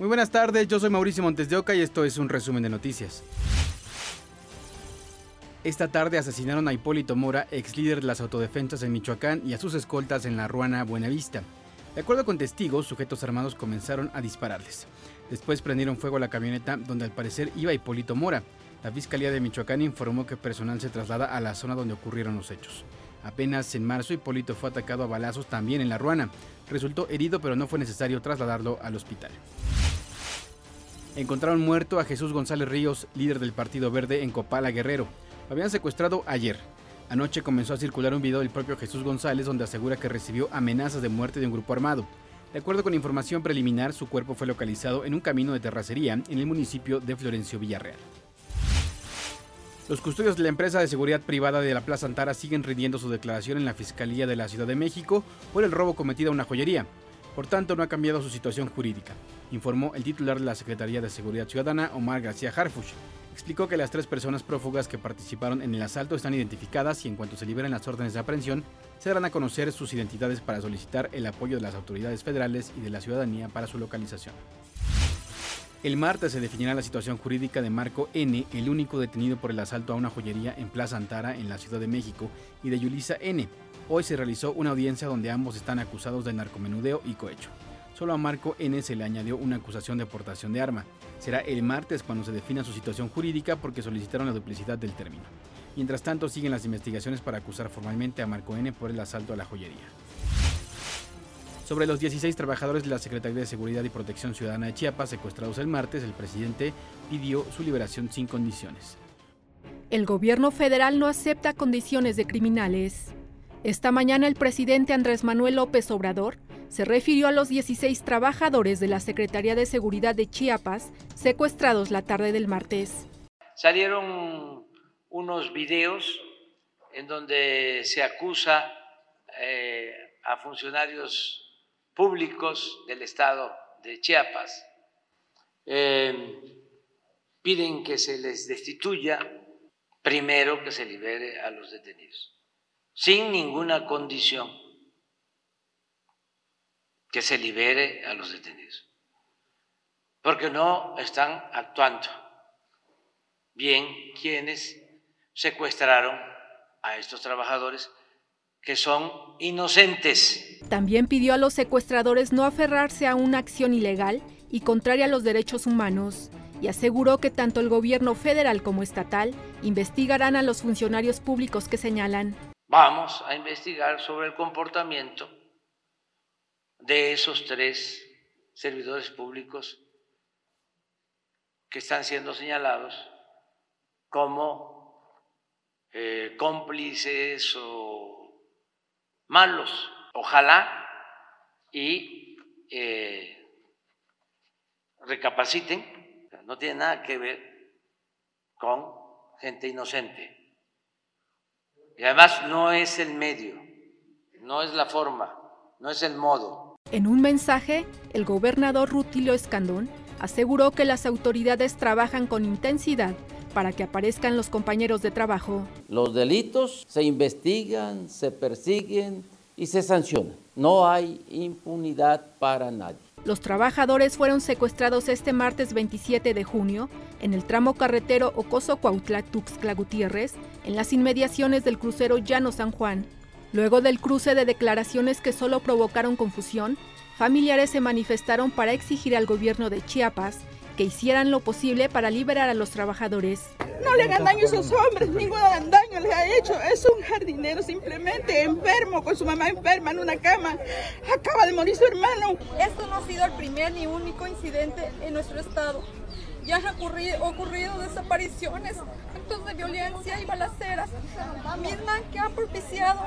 Muy buenas tardes, yo soy Mauricio Montes de Oca y esto es un resumen de noticias. Esta tarde asesinaron a Hipólito Mora, ex líder de las autodefensas en Michoacán, y a sus escoltas en la Ruana Buenavista. De acuerdo con testigos, sujetos armados comenzaron a dispararles. Después prendieron fuego a la camioneta donde al parecer iba Hipólito Mora. La Fiscalía de Michoacán informó que personal se traslada a la zona donde ocurrieron los hechos. Apenas en marzo, Hipólito fue atacado a balazos también en la Ruana. Resultó herido, pero no fue necesario trasladarlo al hospital. Encontraron muerto a Jesús González Ríos, líder del Partido Verde en Copala Guerrero. Lo habían secuestrado ayer. Anoche comenzó a circular un video del propio Jesús González donde asegura que recibió amenazas de muerte de un grupo armado. De acuerdo con información preliminar, su cuerpo fue localizado en un camino de terracería en el municipio de Florencio Villarreal. Los custodios de la empresa de seguridad privada de la Plaza Antara siguen rindiendo su declaración en la Fiscalía de la Ciudad de México por el robo cometido a una joyería. Por tanto, no ha cambiado su situación jurídica, informó el titular de la Secretaría de Seguridad Ciudadana, Omar García Harfuch. Explicó que las tres personas prófugas que participaron en el asalto están identificadas y en cuanto se liberen las órdenes de aprehensión, se darán a conocer sus identidades para solicitar el apoyo de las autoridades federales y de la ciudadanía para su localización. El martes se definirá la situación jurídica de Marco N., el único detenido por el asalto a una joyería en Plaza Antara, en la Ciudad de México, y de Yulisa N., Hoy se realizó una audiencia donde ambos están acusados de narcomenudeo y cohecho. Solo a Marco N se le añadió una acusación de portación de arma. Será el martes cuando se defina su situación jurídica porque solicitaron la duplicidad del término. Mientras tanto, siguen las investigaciones para acusar formalmente a Marco N por el asalto a la joyería. Sobre los 16 trabajadores de la Secretaría de Seguridad y Protección Ciudadana de Chiapas secuestrados el martes, el presidente pidió su liberación sin condiciones. El gobierno federal no acepta condiciones de criminales. Esta mañana el presidente Andrés Manuel López Obrador se refirió a los 16 trabajadores de la Secretaría de Seguridad de Chiapas secuestrados la tarde del martes. Salieron unos videos en donde se acusa eh, a funcionarios públicos del estado de Chiapas. Eh, piden que se les destituya primero que se libere a los detenidos sin ninguna condición que se libere a los detenidos, porque no están actuando bien quienes secuestraron a estos trabajadores que son inocentes. También pidió a los secuestradores no aferrarse a una acción ilegal y contraria a los derechos humanos y aseguró que tanto el gobierno federal como estatal investigarán a los funcionarios públicos que señalan Vamos a investigar sobre el comportamiento de esos tres servidores públicos que están siendo señalados como eh, cómplices o malos. Ojalá y eh, recapaciten, no tiene nada que ver con gente inocente. Y además no es el medio, no es la forma, no es el modo. En un mensaje, el gobernador Rutilio Escandón aseguró que las autoridades trabajan con intensidad para que aparezcan los compañeros de trabajo. Los delitos se investigan, se persiguen y se sancionan. No hay impunidad para nadie. Los trabajadores fueron secuestrados este martes 27 de junio en el tramo carretero Ocoso-Cuautla-Tuxtla Gutiérrez, en las inmediaciones del crucero Llano San Juan. Luego del cruce de declaraciones que solo provocaron confusión, familiares se manifestaron para exigir al gobierno de Chiapas que hicieran lo posible para liberar a los trabajadores. No le hagan daño a esos hombres, ningún daño les ha hecho. Es un jardinero simplemente enfermo, con su mamá enferma en una cama. Acaba de morir su hermano. Esto no ha sido el primer ni único incidente en nuestro estado. Ya han ocurrido, ocurrido desapariciones, actos de violencia y balaceras, misma que ha propiciado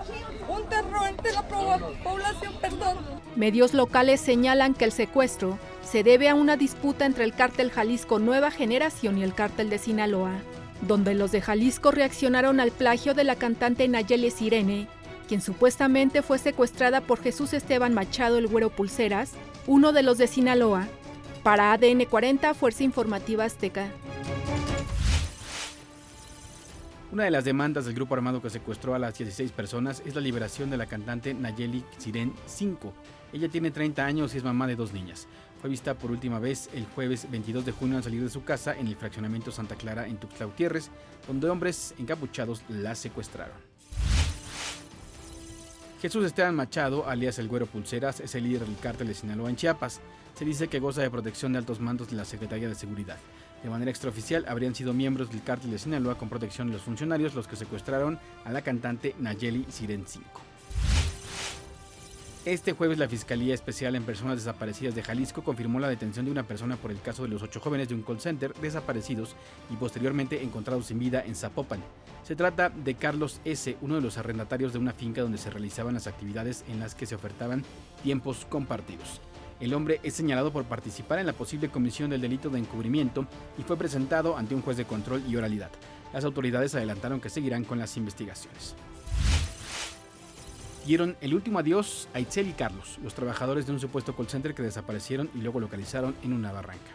un terror entre la población. Perdón. Medios locales señalan que el secuestro se debe a una disputa entre el cártel Jalisco Nueva Generación y el cártel de Sinaloa, donde los de Jalisco reaccionaron al plagio de la cantante Nayeli Sirene, quien supuestamente fue secuestrada por Jesús Esteban Machado el Güero Pulseras, uno de los de Sinaloa. Para ADN 40, Fuerza Informativa Azteca. Una de las demandas del grupo armado que secuestró a las 16 personas es la liberación de la cantante Nayeli Siren 5, Ella tiene 30 años y es mamá de dos niñas. Fue vista por última vez el jueves 22 de junio al salir de su casa en el fraccionamiento Santa Clara en Tuxtla Gutiérrez, donde hombres encapuchados la secuestraron. Jesús Esteban Machado, alias el Güero Pulseras, es el líder del cártel de Sinaloa en Chiapas. Se dice que goza de protección de altos mandos de la Secretaría de Seguridad. De manera extraoficial, habrían sido miembros del cártel de Sinaloa con protección de los funcionarios los que secuestraron a la cantante Nayeli Siren 5. Este jueves la Fiscalía Especial en Personas Desaparecidas de Jalisco confirmó la detención de una persona por el caso de los ocho jóvenes de un call center desaparecidos y posteriormente encontrados sin vida en Zapopan. Se trata de Carlos S., uno de los arrendatarios de una finca donde se realizaban las actividades en las que se ofertaban tiempos compartidos. El hombre es señalado por participar en la posible comisión del delito de encubrimiento y fue presentado ante un juez de control y oralidad. Las autoridades adelantaron que seguirán con las investigaciones dieron el último adiós a Itzel y Carlos, los trabajadores de un supuesto call center que desaparecieron y luego localizaron en una barranca.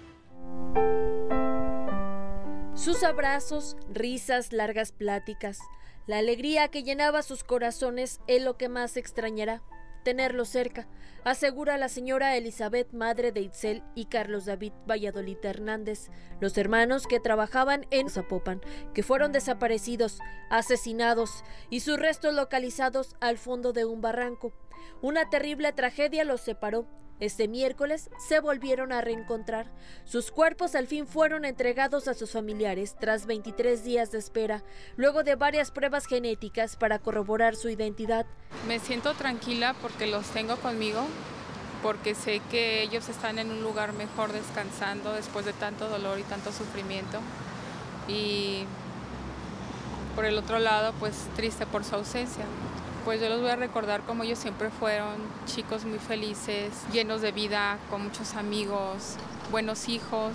Sus abrazos, risas, largas pláticas, la alegría que llenaba sus corazones es lo que más extrañará tenerlo cerca, asegura la señora Elizabeth, madre de Itzel y Carlos David Valladolid Hernández, los hermanos que trabajaban en Zapopan, que fueron desaparecidos, asesinados y sus restos localizados al fondo de un barranco. Una terrible tragedia los separó este miércoles se volvieron a reencontrar. Sus cuerpos al fin fueron entregados a sus familiares tras 23 días de espera, luego de varias pruebas genéticas para corroborar su identidad. Me siento tranquila porque los tengo conmigo, porque sé que ellos están en un lugar mejor descansando después de tanto dolor y tanto sufrimiento. Y por el otro lado, pues triste por su ausencia pues yo los voy a recordar como ellos siempre fueron, chicos muy felices, llenos de vida, con muchos amigos, buenos hijos,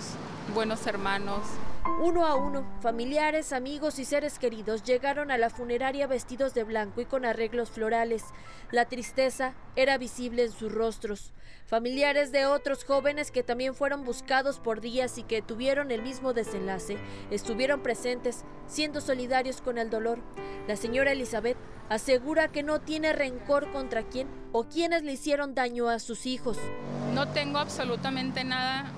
buenos hermanos. Uno a uno, familiares, amigos y seres queridos llegaron a la funeraria vestidos de blanco y con arreglos florales. La tristeza era visible en sus rostros. Familiares de otros jóvenes que también fueron buscados por días y que tuvieron el mismo desenlace estuvieron presentes, siendo solidarios con el dolor. La señora Elizabeth asegura que no tiene rencor contra quién o quienes le hicieron daño a sus hijos. No tengo absolutamente nada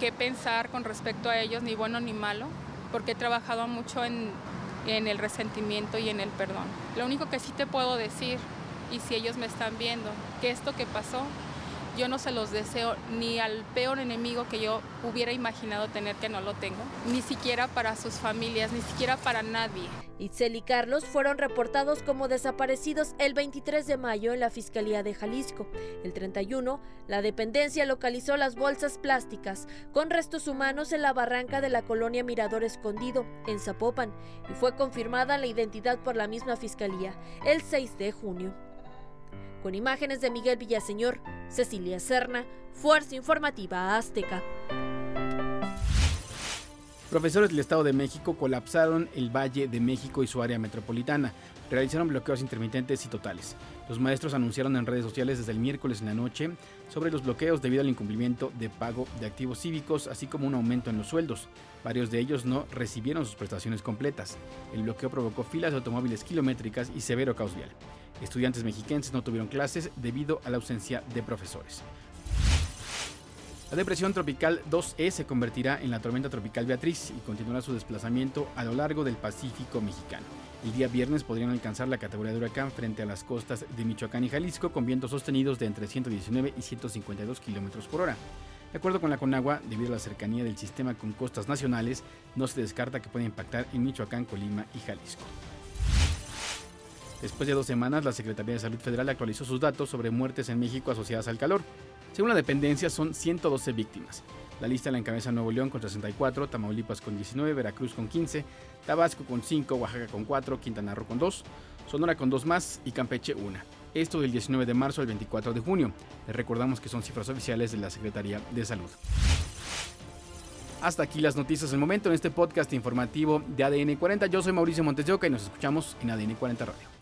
que pensar con respecto a ellos, ni bueno ni malo, porque he trabajado mucho en, en el resentimiento y en el perdón. Lo único que sí te puedo decir, y si ellos me están viendo, que esto que pasó yo no se los deseo ni al peor enemigo que yo hubiera imaginado tener que no lo tengo, ni siquiera para sus familias, ni siquiera para nadie. Itzel y Carlos fueron reportados como desaparecidos el 23 de mayo en la Fiscalía de Jalisco. El 31, la dependencia localizó las bolsas plásticas con restos humanos en la barranca de la colonia Mirador Escondido, en Zapopan, y fue confirmada la identidad por la misma Fiscalía el 6 de junio con imágenes de Miguel Villaseñor, Cecilia Serna, Fuerza Informativa Azteca. Profesores del Estado de México colapsaron el Valle de México y su área metropolitana. Realizaron bloqueos intermitentes y totales. Los maestros anunciaron en redes sociales desde el miércoles en la noche sobre los bloqueos debido al incumplimiento de pago de activos cívicos, así como un aumento en los sueldos. Varios de ellos no recibieron sus prestaciones completas. El bloqueo provocó filas de automóviles kilométricas y severo caos vial. Estudiantes mexiquenses no tuvieron clases debido a la ausencia de profesores. La depresión tropical 2E se convertirá en la tormenta tropical Beatriz y continuará su desplazamiento a lo largo del Pacífico mexicano. El día viernes podrían alcanzar la categoría de huracán frente a las costas de Michoacán y Jalisco con vientos sostenidos de entre 119 y 152 kilómetros por hora. De acuerdo con la Conagua, debido a la cercanía del sistema con costas nacionales, no se descarta que pueda impactar en Michoacán, Colima y Jalisco. Después de dos semanas, la Secretaría de Salud Federal actualizó sus datos sobre muertes en México asociadas al calor. Según la dependencia, son 112 víctimas. La lista la encabeza Nuevo León con 64, Tamaulipas con 19, Veracruz con 15, Tabasco con 5, Oaxaca con 4, Quintana Roo con 2, Sonora con 2 más y Campeche 1. Esto del 19 de marzo al 24 de junio. Les recordamos que son cifras oficiales de la Secretaría de Salud. Hasta aquí las noticias del momento en este podcast informativo de ADN 40. Yo soy Mauricio Montes y nos escuchamos en ADN 40 Radio.